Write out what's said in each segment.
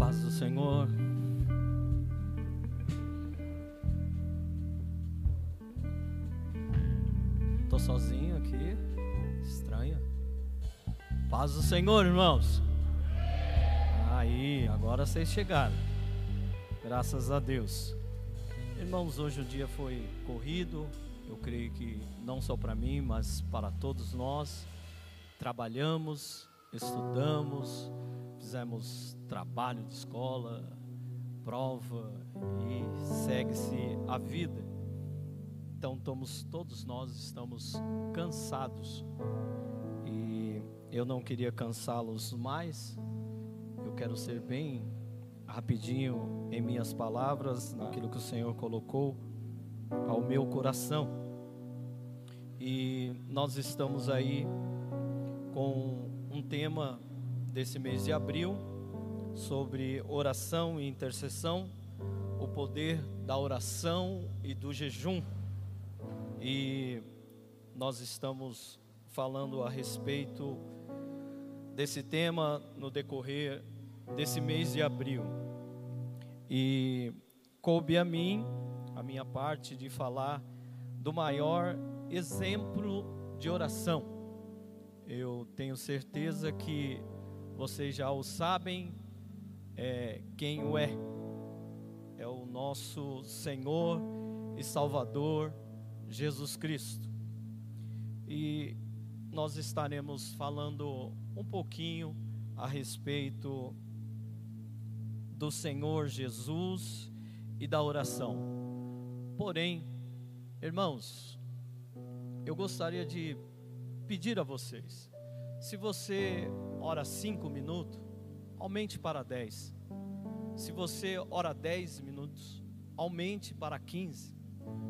paz do Senhor. Tô sozinho aqui. Estranho. Paz do Senhor, irmãos. Aí, agora vocês chegaram. Graças a Deus. Irmãos, hoje o dia foi corrido. Eu creio que não só para mim, mas para todos nós. Trabalhamos, estudamos, fizemos trabalho de escola, prova e segue-se a vida. Então estamos, todos nós estamos cansados e eu não queria cansá-los mais. Eu quero ser bem rapidinho em minhas palavras, naquilo que o Senhor colocou ao meu coração. E nós estamos aí com um tema desse mês de abril sobre oração e intercessão, o poder da oração e do jejum. E nós estamos falando a respeito desse tema no decorrer desse mês de abril. E coube a mim, a minha parte, de falar do maior exemplo de oração. Eu tenho certeza que vocês já o sabem, é, quem o é. É o nosso Senhor e Salvador Jesus Cristo. E nós estaremos falando um pouquinho a respeito do Senhor Jesus e da oração. Porém, irmãos, eu gostaria de pedir a vocês, se você ora cinco minutos, aumente para dez. Se você ora dez minutos, aumente para quinze.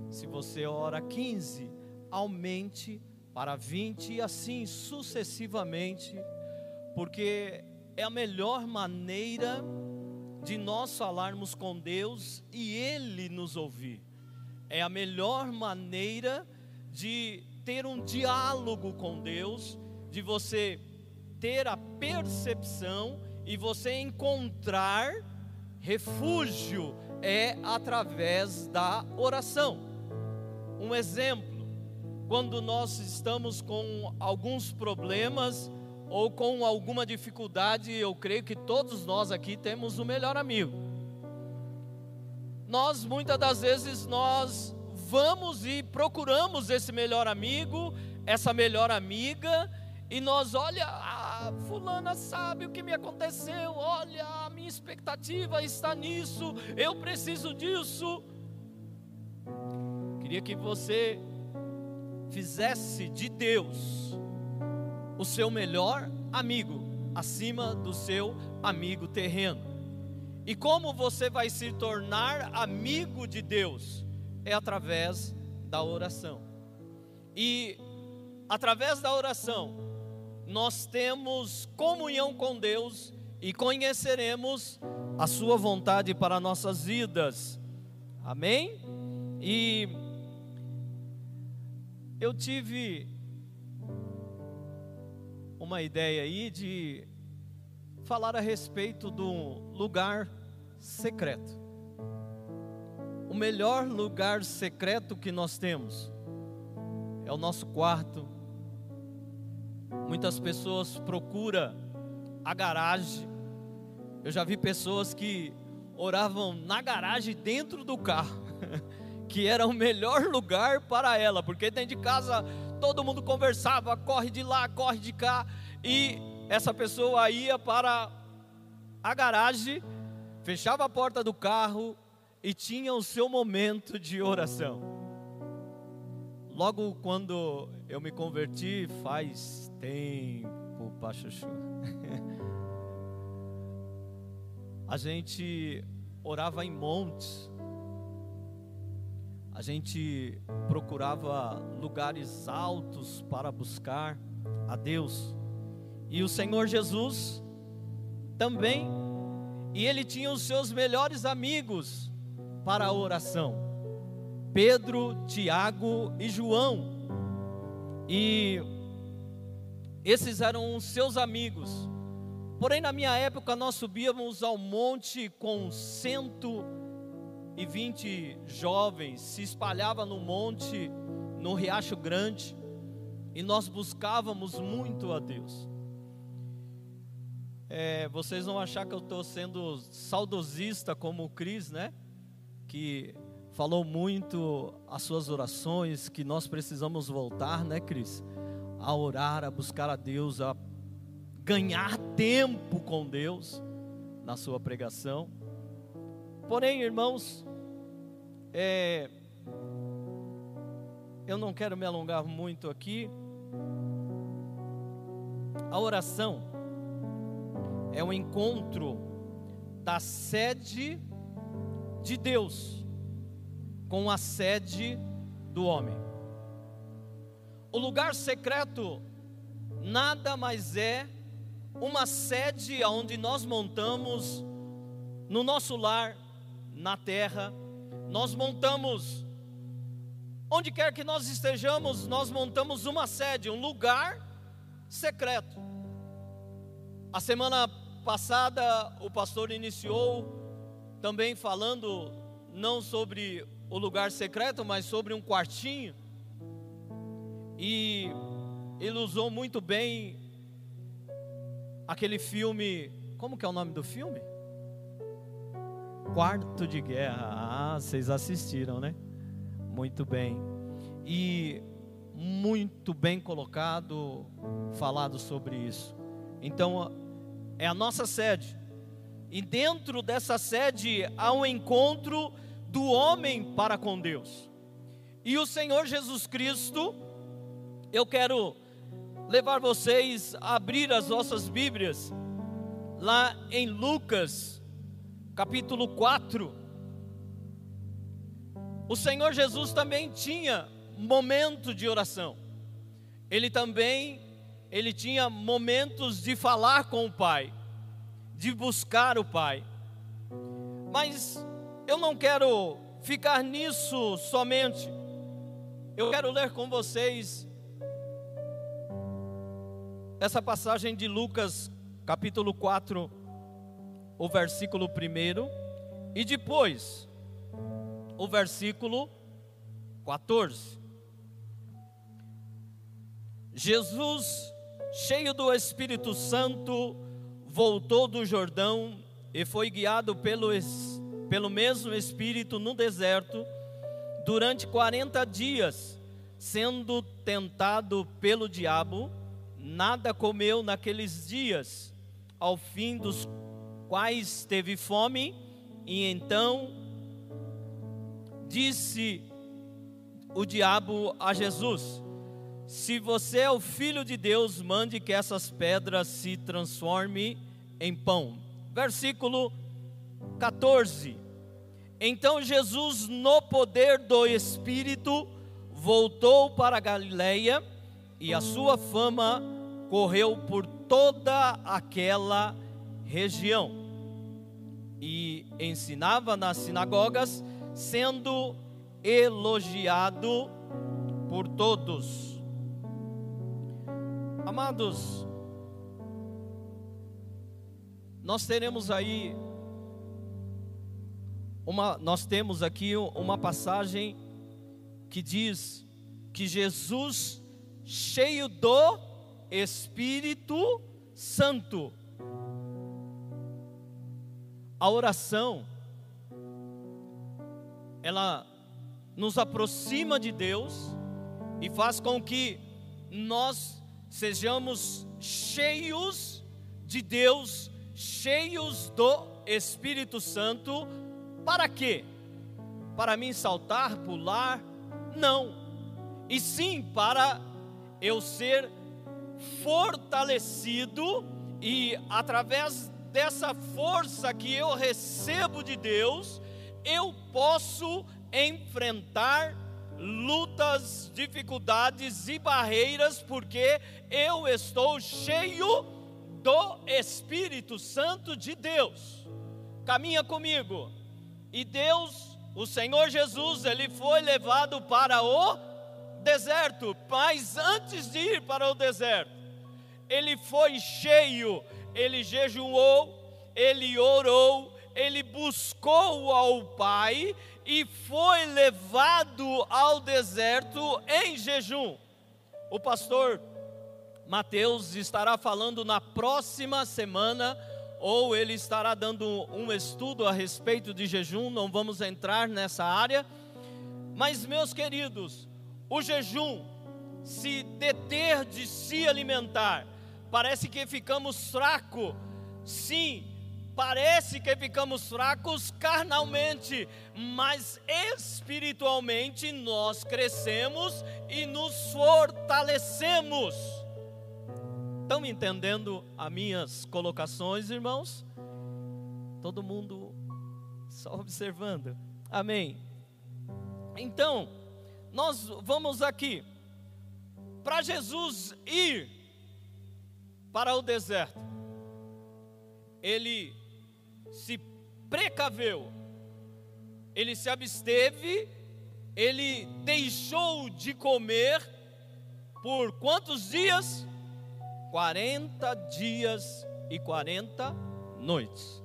Se você ora quinze, aumente para vinte e assim sucessivamente, porque é a melhor maneira de nós falarmos com Deus e Ele nos ouvir. É a melhor maneira de ter um diálogo com Deus, de você ter a percepção e você encontrar refúgio é através da oração. Um exemplo, quando nós estamos com alguns problemas, ou com alguma dificuldade, eu creio que todos nós aqui temos o melhor amigo. Nós muitas das vezes nós vamos e procuramos esse melhor amigo, essa melhor amiga, e nós olha, ah, fulana sabe o que me aconteceu, olha, a minha expectativa está nisso, eu preciso disso. Queria que você fizesse de Deus o seu melhor amigo acima do seu amigo terreno. E como você vai se tornar amigo de Deus? É através da oração. E através da oração, nós temos comunhão com Deus e conheceremos a Sua vontade para nossas vidas. Amém? E eu tive uma ideia aí de falar a respeito do lugar secreto. O melhor lugar secreto que nós temos é o nosso quarto. Muitas pessoas procuram a garagem. Eu já vi pessoas que oravam na garagem dentro do carro, que era o melhor lugar para ela, porque dentro de casa todo mundo conversava, corre de lá, corre de cá, e essa pessoa ia para a garagem, fechava a porta do carro e tinha o seu momento de oração. Logo quando eu me converti, faz tempo, Pachuchu. a gente orava em montes, a gente procurava lugares altos para buscar a Deus. E o Senhor Jesus também, e ele tinha os seus melhores amigos para a oração: Pedro, Tiago e João. E esses eram os seus amigos. Porém, na minha época, nós subíamos ao monte com 120 jovens, se espalhava no monte, no Riacho Grande, e nós buscávamos muito a Deus. É, vocês vão achar que eu estou sendo saudosista como o Cris, né? Que falou muito as suas orações, que nós precisamos voltar, né, Cris? A orar, a buscar a Deus, a ganhar tempo com Deus na sua pregação. Porém, irmãos, é, eu não quero me alongar muito aqui. A oração é um encontro da sede de Deus com a sede do homem. O lugar secreto nada mais é uma sede onde nós montamos no nosso lar, na terra, nós montamos onde quer que nós estejamos, nós montamos uma sede, um lugar secreto. A semana passada o pastor iniciou também falando não sobre o lugar secreto, mas sobre um quartinho. E ele usou muito bem aquele filme, como que é o nome do filme? Quarto de Guerra. Ah, vocês assistiram, né? Muito bem. E muito bem colocado, falado sobre isso. Então, é a nossa sede. E dentro dessa sede há um encontro do homem para com Deus. E o Senhor Jesus Cristo, eu quero levar vocês a abrir as vossas Bíblias lá em Lucas, capítulo 4. O Senhor Jesus também tinha momento de oração. Ele também ele tinha momentos de falar com o Pai, de buscar o Pai. Mas eu não quero ficar nisso somente. Eu quero ler com vocês essa passagem de Lucas, capítulo 4, o versículo 1 e depois o versículo 14. Jesus cheio do Espírito Santo, voltou do Jordão e foi guiado pelo, pelo mesmo Espírito no deserto durante 40 dias, sendo tentado pelo diabo, nada comeu naqueles dias, ao fim dos quais teve fome, e então disse o diabo a Jesus: se você é o filho de Deus, mande que essas pedras se transformem em pão. Versículo 14. Então Jesus, no poder do Espírito, voltou para a Galileia e a sua fama correu por toda aquela região. E ensinava nas sinagogas, sendo elogiado por todos. Amados, nós teremos aí uma, nós temos aqui uma passagem que diz que Jesus, cheio do Espírito Santo, a oração, ela nos aproxima de Deus e faz com que nós sejamos cheios de Deus, cheios do Espírito Santo, para quê? Para mim saltar, pular? Não, e sim para eu ser fortalecido e através dessa força que eu recebo de Deus, eu posso enfrentar lutas, dificuldades e barreiras, porque eu estou cheio do Espírito Santo de Deus. Caminha comigo. E Deus, o Senhor Jesus, ele foi levado para o deserto, mas antes de ir para o deserto, ele foi cheio, ele jejuou, ele orou, ele buscou ao Pai e foi levado ao deserto em jejum. O pastor Mateus estará falando na próxima semana, ou ele estará dando um estudo a respeito de jejum, não vamos entrar nessa área. Mas, meus queridos, o jejum, se deter de se alimentar, parece que ficamos fracos, sim, parece que ficamos fracos carnalmente, mas espiritualmente nós crescemos e nos fortalecemos. Estão entendendo as minhas colocações, irmãos? Todo mundo só observando. Amém. Então, nós vamos aqui para Jesus ir para o deserto. Ele se precaveu, ele se absteve, ele deixou de comer por quantos dias? 40 dias e 40 noites.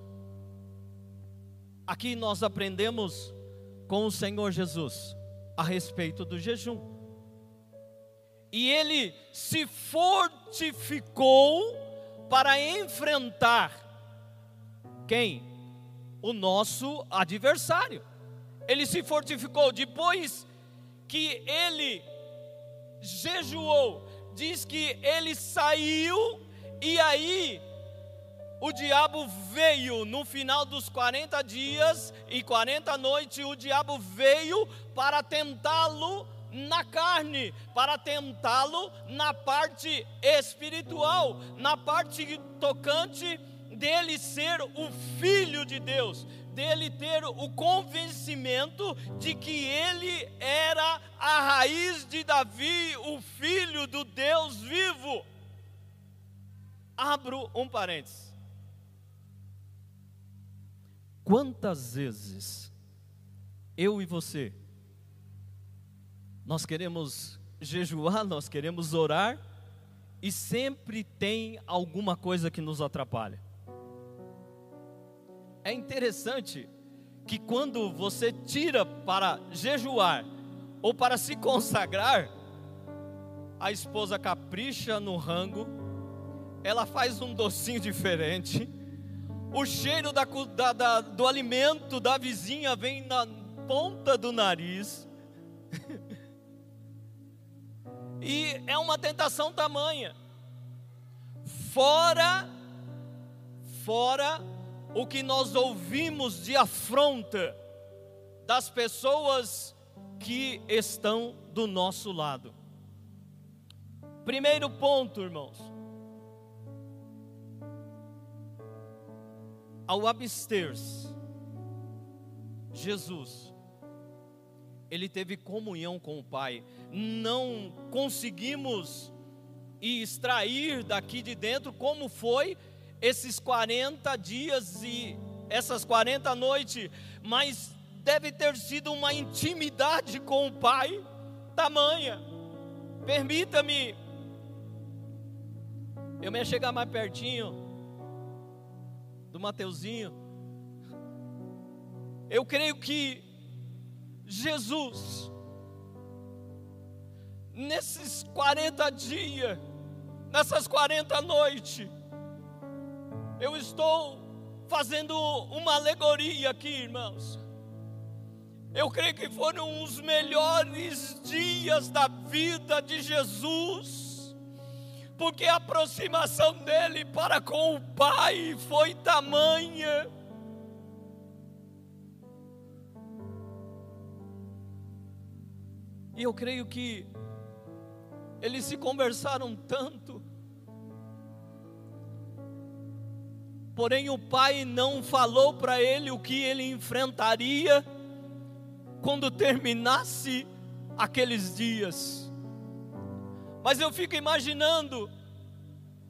Aqui nós aprendemos com o Senhor Jesus a respeito do jejum. E ele se fortificou para enfrentar quem? O nosso adversário. Ele se fortificou depois que ele jejuou, diz que ele saiu e aí o diabo veio no final dos 40 dias e 40 noites, o diabo veio para tentá-lo na carne, para tentá-lo na parte espiritual, na parte tocante dele ser o filho de Deus, dele ter o convencimento de que ele era a raiz de Davi, o filho do Deus vivo. Abro um parênteses. Quantas vezes eu e você nós queremos jejuar, nós queremos orar e sempre tem alguma coisa que nos atrapalha. É interessante que quando você tira para jejuar ou para se consagrar, a esposa capricha no rango, ela faz um docinho diferente, o cheiro da, da, da, do alimento da vizinha vem na ponta do nariz, e é uma tentação tamanha. Fora, fora o que nós ouvimos de afronta das pessoas que estão do nosso lado. Primeiro ponto, irmãos. Ao abster-se, Jesus, ele teve comunhão com o Pai. Não conseguimos extrair daqui de dentro como foi esses 40 dias e essas 40 noites, mas deve ter sido uma intimidade com o Pai tamanha. Permita-me eu me chegar mais pertinho do Mateuzinho. Eu creio que Jesus, nesses 40 dias, nessas 40 noites, eu estou fazendo uma alegoria aqui, irmãos. Eu creio que foram os melhores dias da vida de Jesus, porque a aproximação dele para com o Pai foi tamanha. E eu creio que eles se conversaram tanto, Porém, o pai não falou para ele o que ele enfrentaria quando terminasse aqueles dias. Mas eu fico imaginando,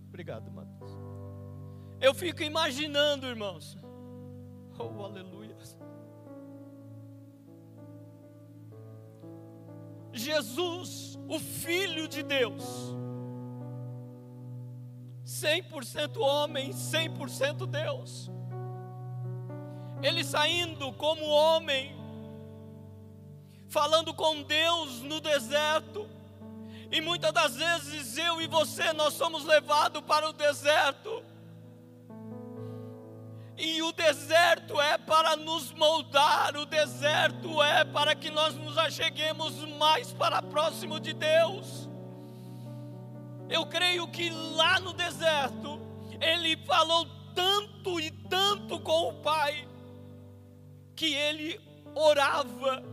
obrigado, Matheus. Eu fico imaginando, irmãos, oh aleluia. Jesus, o Filho de Deus, 100% homem, 100% Deus. Ele saindo como homem, falando com Deus no deserto. E muitas das vezes eu e você nós somos levados para o deserto. E o deserto é para nos moldar, o deserto é para que nós nos acheguemos mais para próximo de Deus. Eu creio que lá no deserto, ele falou tanto e tanto com o Pai, que ele orava,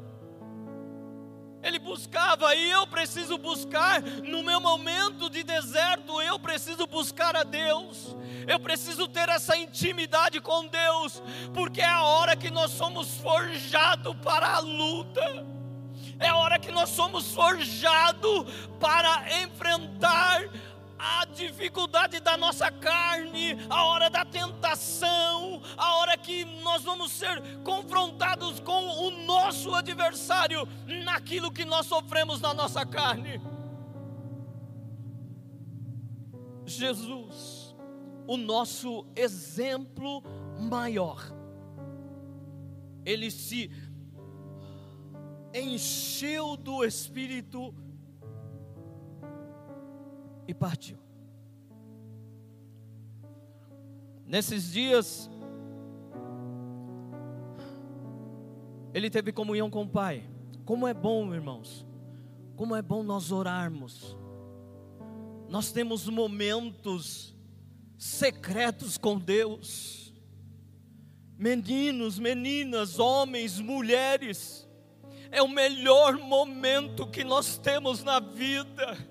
ele buscava, e eu preciso buscar, no meu momento de deserto, eu preciso buscar a Deus, eu preciso ter essa intimidade com Deus, porque é a hora que nós somos forjados para a luta é a hora que nós somos forjados para enfrentar a dificuldade da nossa carne, a hora da tentação, a hora que nós vamos ser confrontados com o nosso adversário naquilo que nós sofremos na nossa carne. Jesus, o nosso exemplo maior, ele se encheu do Espírito e partiu. Nesses dias, ele teve comunhão com o Pai. Como é bom, irmãos, como é bom nós orarmos. Nós temos momentos secretos com Deus. Meninos, meninas, homens, mulheres, é o melhor momento que nós temos na vida.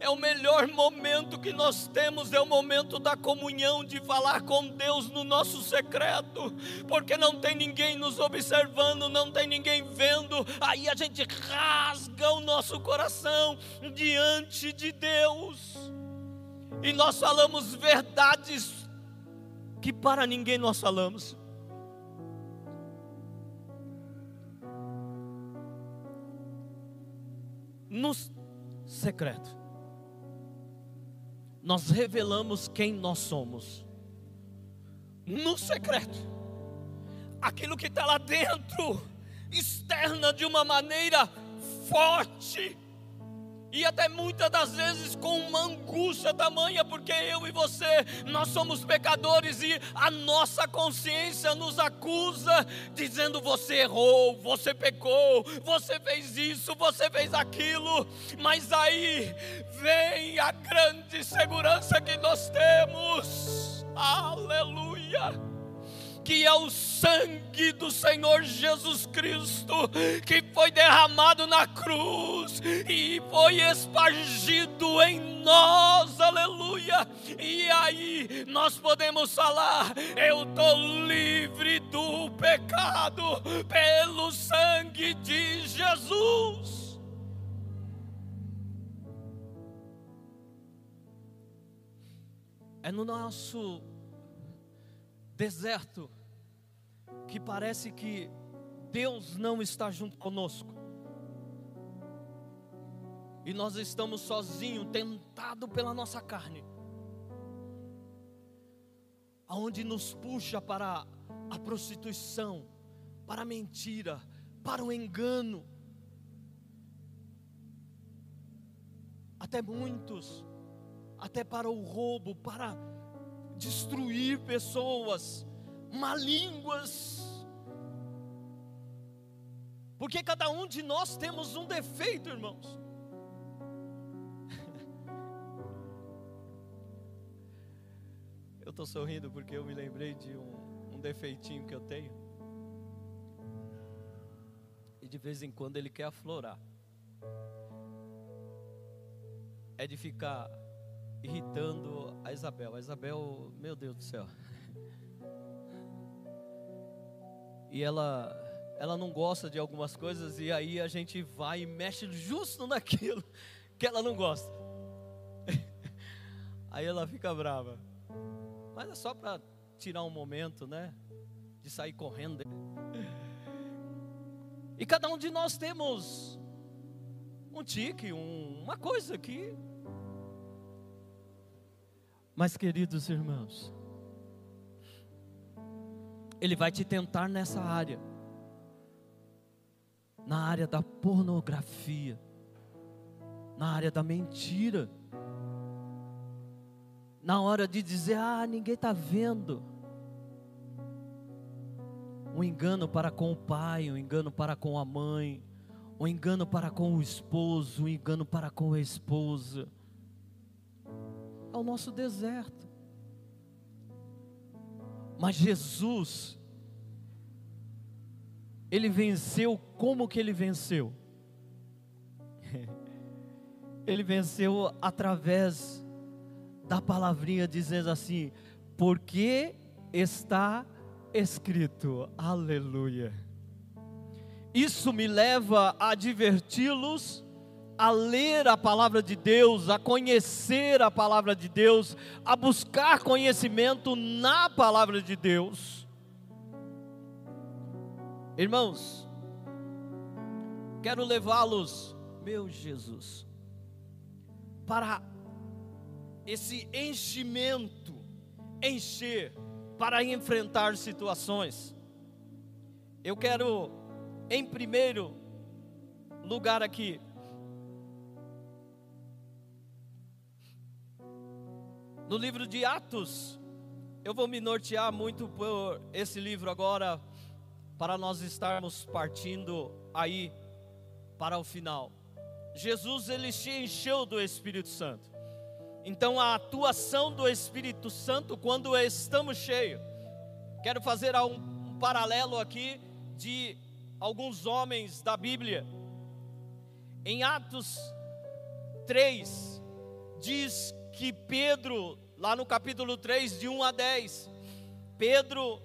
É o melhor momento que nós temos, é o momento da comunhão, de falar com Deus no nosso secreto, porque não tem ninguém nos observando, não tem ninguém vendo, aí a gente rasga o nosso coração diante de Deus, e nós falamos verdades que para ninguém nós falamos. No secreto, nós revelamos quem nós somos. No secreto, aquilo que está lá dentro, externa de uma maneira forte, e até muitas das vezes com uma angústia tamanha, porque eu e você, nós somos pecadores e a nossa consciência nos acusa, dizendo: você errou, você pecou, você fez isso, você fez aquilo, mas aí vem a grande segurança que nós temos, aleluia que é o sangue do Senhor Jesus Cristo, que foi derramado na cruz e foi espargido em nós, aleluia. E aí nós podemos falar: eu estou livre do pecado pelo sangue de Jesus. É no nosso deserto, que parece que Deus não está junto conosco. E nós estamos sozinhos, tentados pela nossa carne. Aonde nos puxa para a prostituição, para a mentira, para o engano. Até muitos, até para o roubo, para destruir pessoas, malínguas. Porque cada um de nós temos um defeito, irmãos. Eu estou sorrindo porque eu me lembrei de um, um defeitinho que eu tenho. E de vez em quando ele quer aflorar. É de ficar irritando a Isabel. A Isabel, meu Deus do céu. E ela ela não gosta de algumas coisas e aí a gente vai e mexe justo naquilo que ela não gosta. Aí ela fica brava. Mas é só para tirar um momento, né? De sair correndo. E cada um de nós temos um tique, um, uma coisa que Mas, queridos irmãos, ele vai te tentar nessa área, na área da pornografia, na área da mentira, na hora de dizer, ah, ninguém está vendo. Um engano para com o pai, um engano para com a mãe, um engano para com o esposo, um engano para com a esposa é o nosso deserto. Mas Jesus, ele venceu como que ele venceu? Ele venceu através da palavrinha dizendo assim: porque está escrito. Aleluia. Isso me leva a adverti-los a ler a palavra de Deus, a conhecer a palavra de Deus, a buscar conhecimento na palavra de Deus. Irmãos, quero levá-los, meu Jesus, para esse enchimento, encher, para enfrentar situações. Eu quero, em primeiro lugar aqui, No livro de Atos, eu vou me nortear muito por esse livro agora, para nós estarmos partindo aí para o final. Jesus ele se encheu do Espírito Santo. Então a atuação do Espírito Santo quando estamos cheios. Quero fazer um, paralelo aqui de alguns homens da Bíblia. Em Atos 3 diz que Pedro lá no capítulo 3, de 1 a 10. Pedro,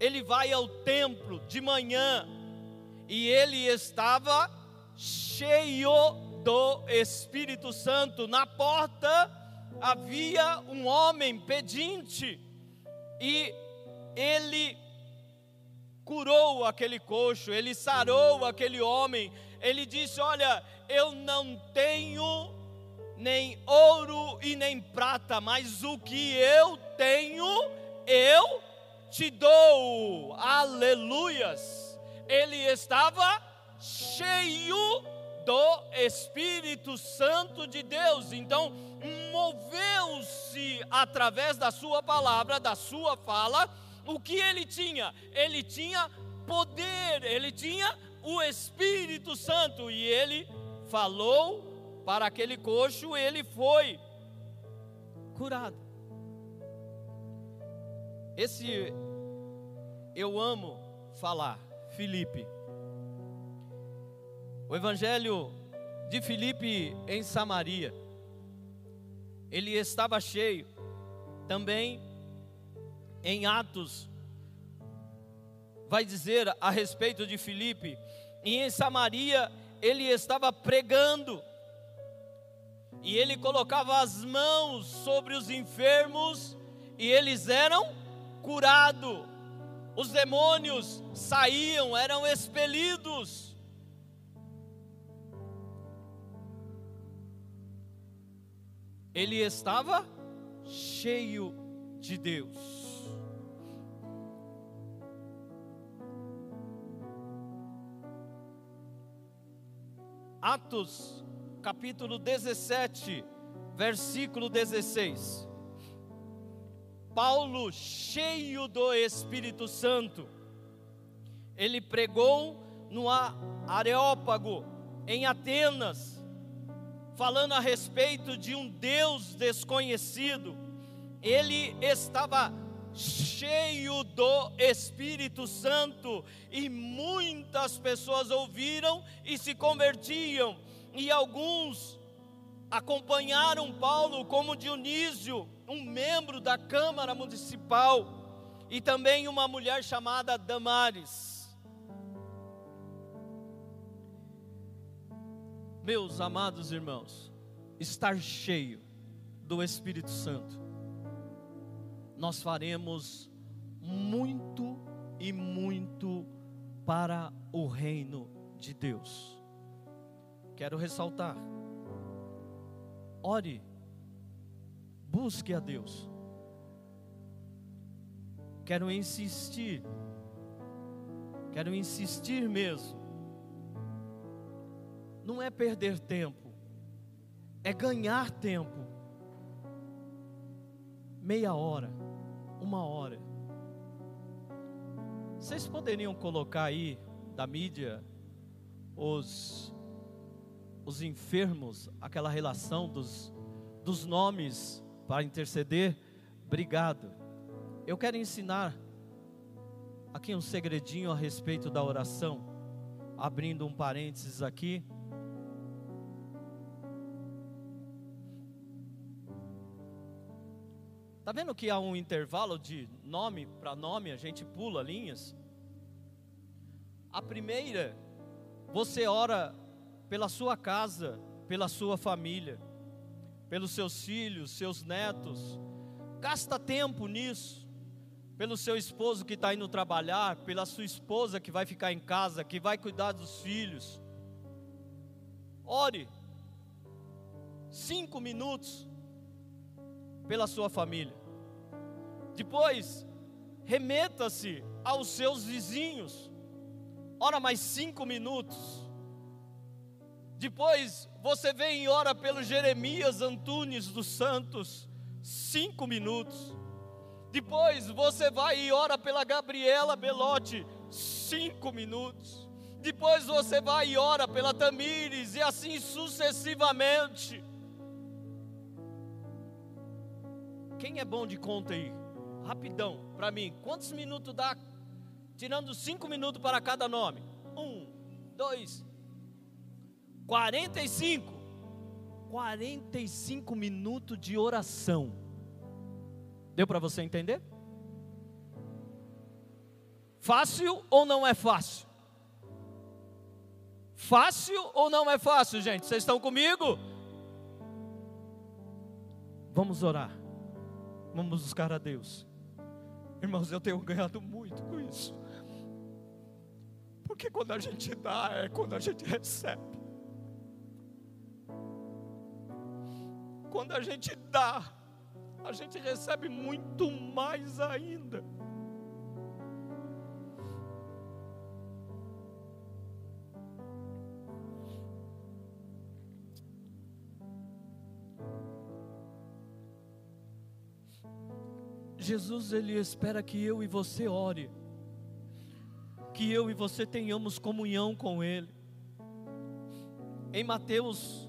ele vai ao templo de manhã e ele estava cheio do Espírito Santo. Na porta havia um homem pedinte e ele curou aquele coxo, ele sarou aquele homem. Ele disse: Olha, eu não tenho nem ouro e nem prata, mas o que eu tenho, eu te dou. Aleluias. Ele estava cheio do Espírito Santo de Deus. Então, moveu-se através da sua palavra, da sua fala, o que ele tinha? Ele tinha poder, ele tinha o Espírito Santo e ele falou para aquele coxo, ele foi curado. Esse eu amo falar, Filipe. O evangelho de Filipe em Samaria. Ele estava cheio. Também em Atos vai dizer a respeito de Filipe, e em Samaria ele estava pregando e ele colocava as mãos sobre os enfermos e eles eram curados. Os demônios saíam, eram expelidos. Ele estava cheio de Deus. Atos capítulo 17, versículo 16. Paulo, cheio do Espírito Santo, ele pregou no Areópago, em Atenas, falando a respeito de um Deus desconhecido. Ele estava cheio do Espírito Santo e muitas pessoas ouviram e se convertiam e alguns acompanharam Paulo, como Dionísio, um membro da Câmara Municipal, e também uma mulher chamada Damares. Meus amados irmãos, estar cheio do Espírito Santo, nós faremos muito e muito para o reino de Deus quero ressaltar. Ore Busque a Deus. Quero insistir. Quero insistir mesmo. Não é perder tempo, é ganhar tempo. Meia hora, uma hora. Vocês poderiam colocar aí da mídia os os enfermos, aquela relação dos dos nomes para interceder? Obrigado. Eu quero ensinar aqui um segredinho a respeito da oração, abrindo um parênteses aqui. Tá vendo que há um intervalo de nome para nome, a gente pula linhas? A primeira, você ora pela sua casa, pela sua família, pelos seus filhos, seus netos. Gasta tempo nisso. Pelo seu esposo que está indo trabalhar, pela sua esposa que vai ficar em casa, que vai cuidar dos filhos. Ore. Cinco minutos pela sua família. Depois, remeta-se aos seus vizinhos. Ora mais cinco minutos. Depois você vem e ora pelo Jeremias Antunes dos Santos, cinco minutos. Depois você vai e ora pela Gabriela Belotti, cinco minutos. Depois você vai e ora pela Tamires, e assim sucessivamente. Quem é bom de conta aí? Rapidão, para mim. Quantos minutos dá? Tirando cinco minutos para cada nome. Um, dois, 45. 45 minutos de oração. Deu para você entender? Fácil ou não é fácil? Fácil ou não é fácil, gente? Vocês estão comigo? Vamos orar. Vamos buscar a Deus. Irmãos, eu tenho ganhado muito com isso. Porque quando a gente dá, é quando a gente recebe. Quando a gente dá, a gente recebe muito mais ainda. Jesus ele espera que eu e você ore, que eu e você tenhamos comunhão com Ele. Em Mateus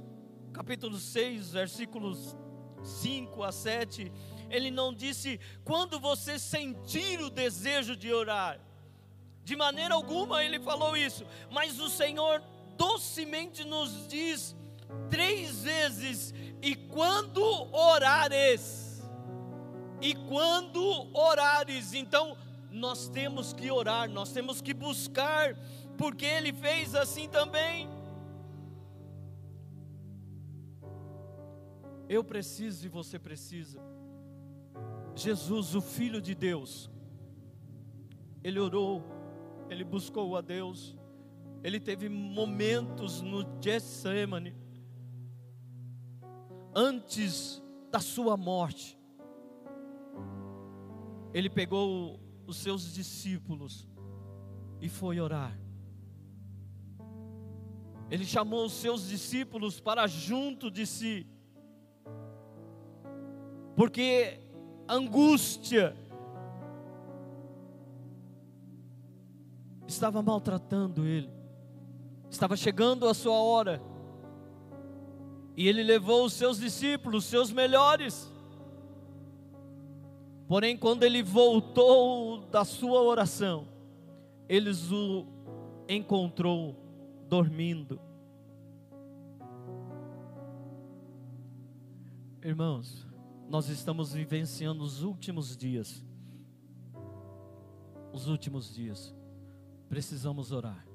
capítulo 6, versículos 5 a 7, ele não disse quando você sentir o desejo de orar. De maneira alguma ele falou isso, mas o Senhor docemente nos diz três vezes: e quando orares, e quando orares, então nós temos que orar, nós temos que buscar, porque Ele fez assim também. Eu preciso e você precisa. Jesus, o Filho de Deus, Ele orou, Ele buscou a Deus, Ele teve momentos no Getsemane, antes da sua morte, ele pegou os seus discípulos e foi orar. Ele chamou os seus discípulos para junto de si, porque angústia estava maltratando ele, estava chegando a sua hora, e ele levou os seus discípulos, seus melhores, Porém, quando ele voltou da sua oração, eles o encontrou dormindo. Irmãos, nós estamos vivenciando os últimos dias. Os últimos dias. Precisamos orar.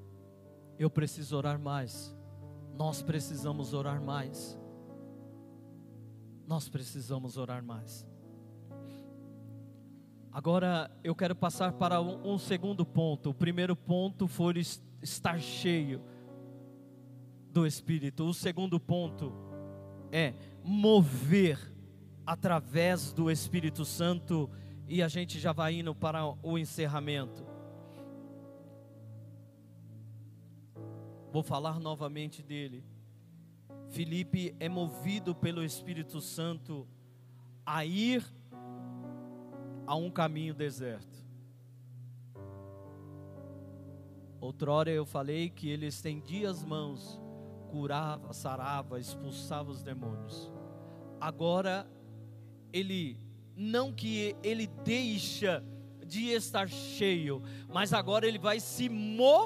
Eu preciso orar mais. Nós precisamos orar mais. Nós precisamos orar mais. Agora eu quero passar para um, segundo ponto. O primeiro ponto foi estar cheio do Espírito. O segundo ponto é mover através do Espírito Santo e a gente já vai indo para o encerramento. Vou falar novamente dele. Felipe é movido pelo Espírito Santo a ir a um caminho deserto. Outrora eu falei que ele estendia as mãos, curava, sarava, expulsava os demônios. Agora ele não que ele deixa de estar cheio, mas agora ele vai se mover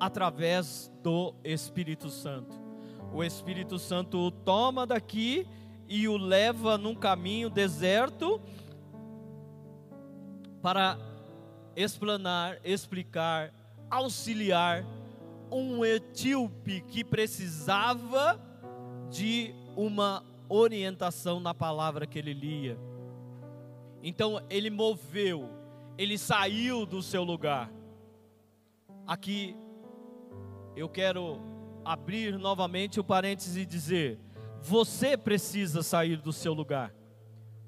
através do Espírito Santo. O Espírito Santo o toma daqui e o leva num caminho deserto para explanar, explicar, auxiliar um etíope que precisava de uma orientação na palavra que ele lia. Então ele moveu, ele saiu do seu lugar. Aqui eu quero abrir novamente o parênteses e dizer: você precisa sair do seu lugar.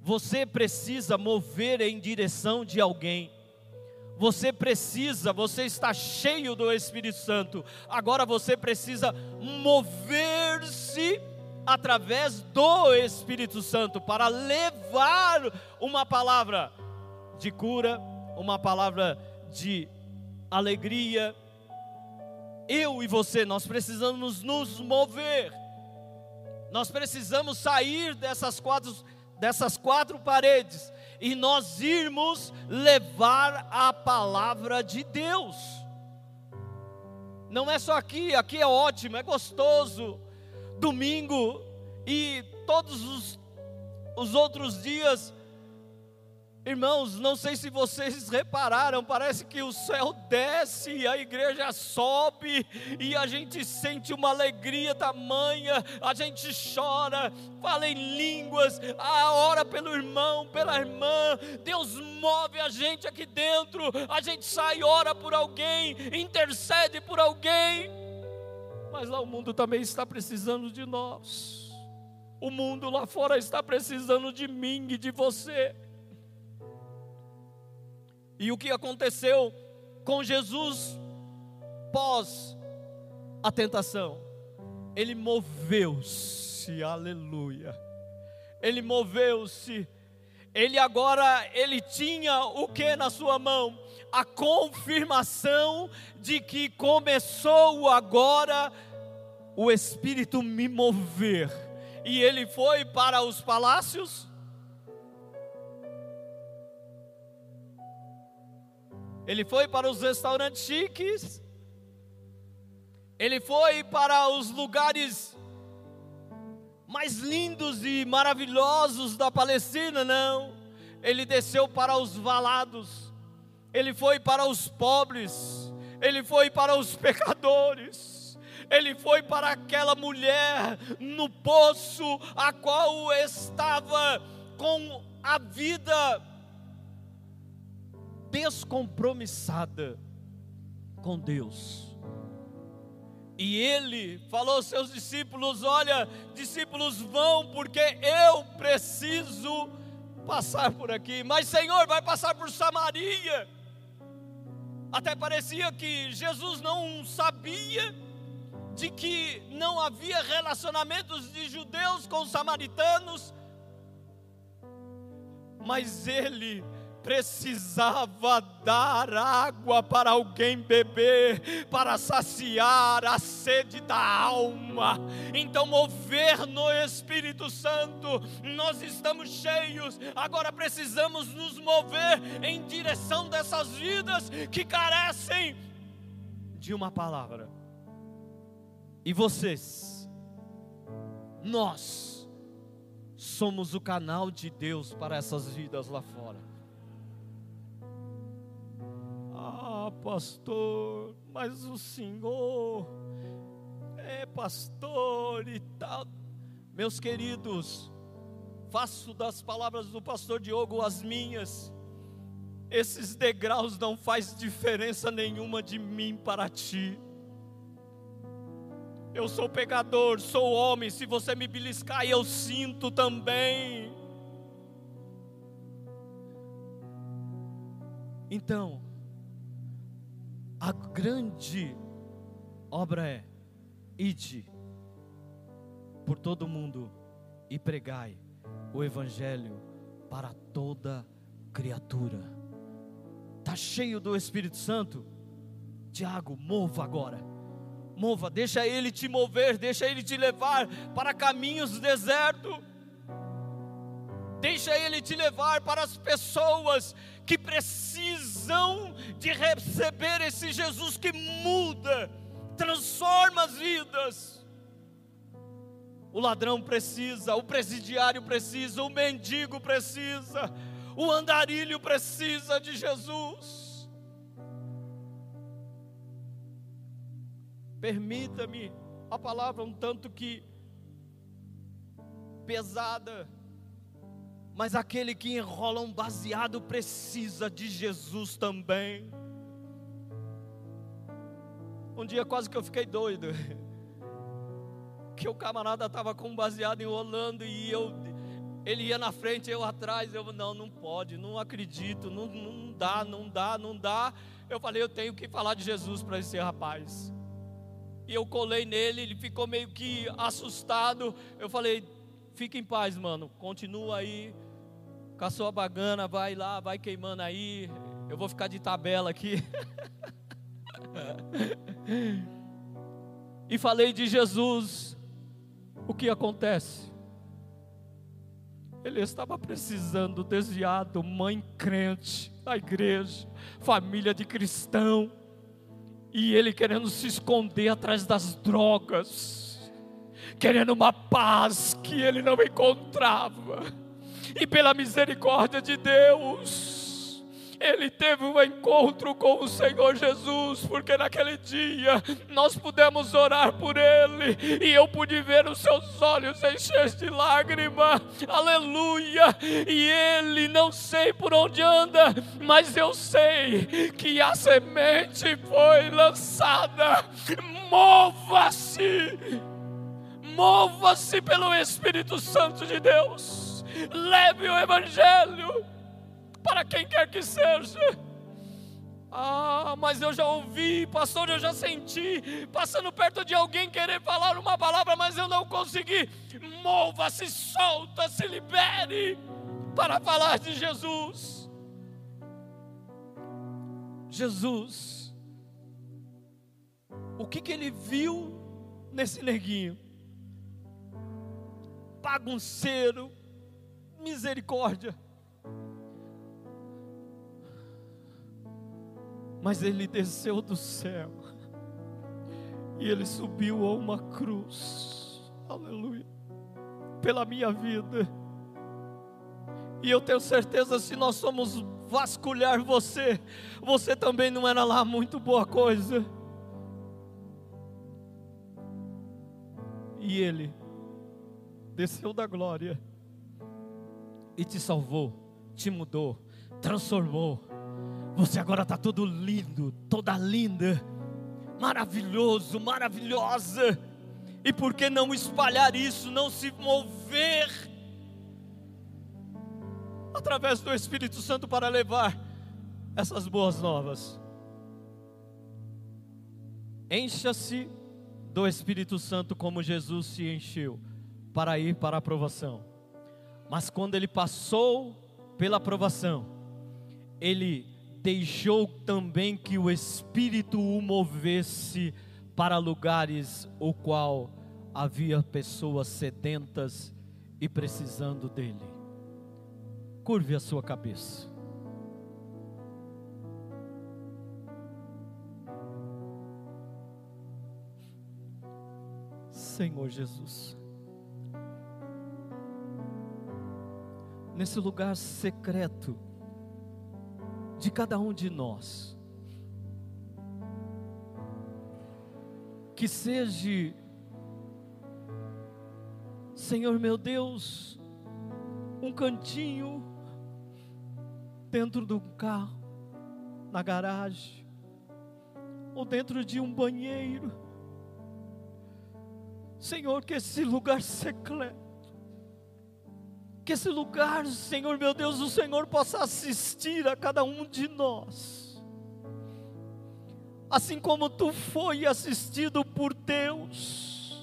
Você precisa mover em direção de alguém. Você precisa, você está cheio do Espírito Santo. Agora você precisa mover-se através do Espírito Santo para levar uma palavra de cura, uma palavra de alegria. Eu e você, nós precisamos nos mover. Nós precisamos sair dessas quatro, dessas quatro paredes e nós irmos levar a palavra de Deus. Não é só aqui, aqui é ótimo, é gostoso. Domingo e todos os, os outros dias Irmãos, não sei se vocês repararam, parece que o céu desce e a igreja sobe e a gente sente uma alegria tamanha, a gente chora, fala em línguas, a ora pelo irmão, pela irmã, Deus move a gente aqui dentro, a gente sai, ora por alguém, intercede por alguém, mas lá o mundo também está precisando de nós, o mundo lá fora está precisando de mim e de você. E o que aconteceu com Jesus pós a tentação? Ele moveu-se, aleluia. Ele moveu-se. Ele agora ele tinha o que na sua mão? A confirmação de que começou agora o espírito me mover. E ele foi para os palácios Ele foi para os restaurantes chiques. Ele foi para os lugares mais lindos e maravilhosos da Palestina, não. Ele desceu para os valados. Ele foi para os pobres. Ele foi para os pecadores. Ele foi para aquela mulher no poço, a qual estava com a vida descompromissada com Deus. E ele falou aos seus discípulos: Olha, discípulos vão, porque eu preciso passar por aqui. Mas, Senhor, vai passar por Samaria. Até parecia que Jesus não sabia de que não havia relacionamentos de judeus com samaritanos, mas ele precisava dar água para alguém beber, para saciar a sede da alma. Então, mover no Espírito Santo, nós estamos cheios, agora precisamos nos mover em direção dessas vidas que carecem de uma palavra. E vocês, nós, somos o canal de Deus para essas vidas lá fora. Pastor, mas o senhor é pastor e tal. Meus queridos, faço das palavras do pastor Diogo as minhas. Esses degraus não faz diferença nenhuma de mim para ti. Eu sou pecador, sou homem. Se você me beliscar, eu sinto também. Então, a grande obra é: ide por todo mundo e pregai o Evangelho para toda criatura. Está cheio do Espírito Santo? Tiago, mova agora. Mova, deixa ele te mover, deixa ele te levar para caminhos desertos. Deixa ele te levar para as pessoas que precisam de receber esse Jesus que muda, transforma as vidas. O ladrão precisa, o presidiário precisa, o mendigo precisa, o andarilho precisa de Jesus. Permita-me a palavra um tanto que pesada, mas aquele que enrola um baseado precisa de Jesus também. Um dia quase que eu fiquei doido. Que o camarada estava com um baseado enrolando e eu ele ia na frente, eu atrás, eu não, não pode, não acredito, não, não dá, não dá, não dá. Eu falei, eu tenho que falar de Jesus para esse rapaz. E eu colei nele, ele ficou meio que assustado. Eu falei, fica em paz, mano, continua aí, com a sua bagana, vai lá, vai queimando aí. Eu vou ficar de tabela aqui. e falei de Jesus. O que acontece? Ele estava precisando, desviado, mãe crente da igreja, família de cristão, e ele querendo se esconder atrás das drogas, querendo uma paz que ele não encontrava e pela misericórdia de Deus, ele teve um encontro com o Senhor Jesus, porque naquele dia nós pudemos orar por ele, e eu pude ver os seus olhos encheios de lágrima, aleluia. E ele, não sei por onde anda, mas eu sei que a semente foi lançada. Mova-se, mova-se pelo Espírito Santo de Deus leve o Evangelho para quem quer que seja. Ah, mas eu já ouvi, pastor, eu já senti, passando perto de alguém querer falar uma palavra, mas eu não consegui. Mova-se, solta, se libere para falar de Jesus. Jesus, o que, que ele viu nesse neguinho? Bagunceiro, misericórdia. Mas ele desceu do céu e ele subiu a uma cruz, aleluia, pela minha vida. E eu tenho certeza, se nós somos vasculhar você, você também não era lá muito boa coisa. E ele desceu da glória e te salvou, te mudou, transformou. Você agora está todo lindo, toda linda, maravilhoso, maravilhosa. E por que não espalhar isso, não se mover através do Espírito Santo para levar essas boas novas? Encha-se do Espírito Santo como Jesus se encheu para ir para a aprovação. Mas quando ele passou pela aprovação, ele deixou também que o Espírito o movesse para lugares o qual havia pessoas sedentas e precisando dele. Curve a sua cabeça. Senhor Jesus. Nesse lugar secreto de cada um de nós. Que seja, Senhor meu Deus, um cantinho dentro do carro, na garagem, ou dentro de um banheiro, Senhor, que esse lugar secreto, que esse lugar, Senhor meu Deus, o Senhor possa assistir a cada um de nós, assim como tu foi assistido por Deus,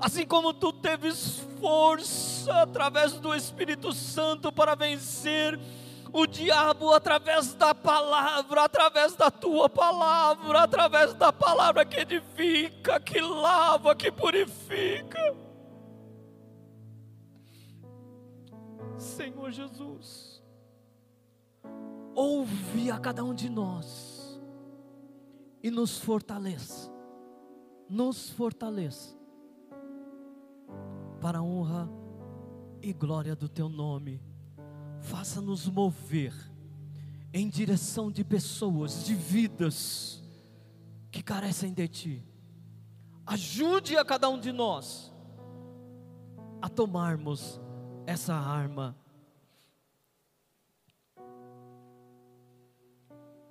assim como tu teves força através do Espírito Santo para vencer o diabo através da palavra, através da tua palavra, através da palavra que edifica, que lava, que purifica. Senhor Jesus, ouve a cada um de nós e nos fortaleça, nos fortaleça para a honra e glória do teu nome faça-nos mover em direção de pessoas, de vidas que carecem de Ti. Ajude a cada um de nós a tomarmos essa arma.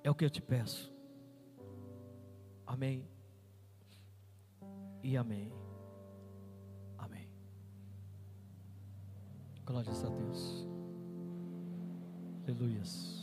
É o que eu te peço. Amém. E amém. Amém. Glórias a Deus. Aleluias.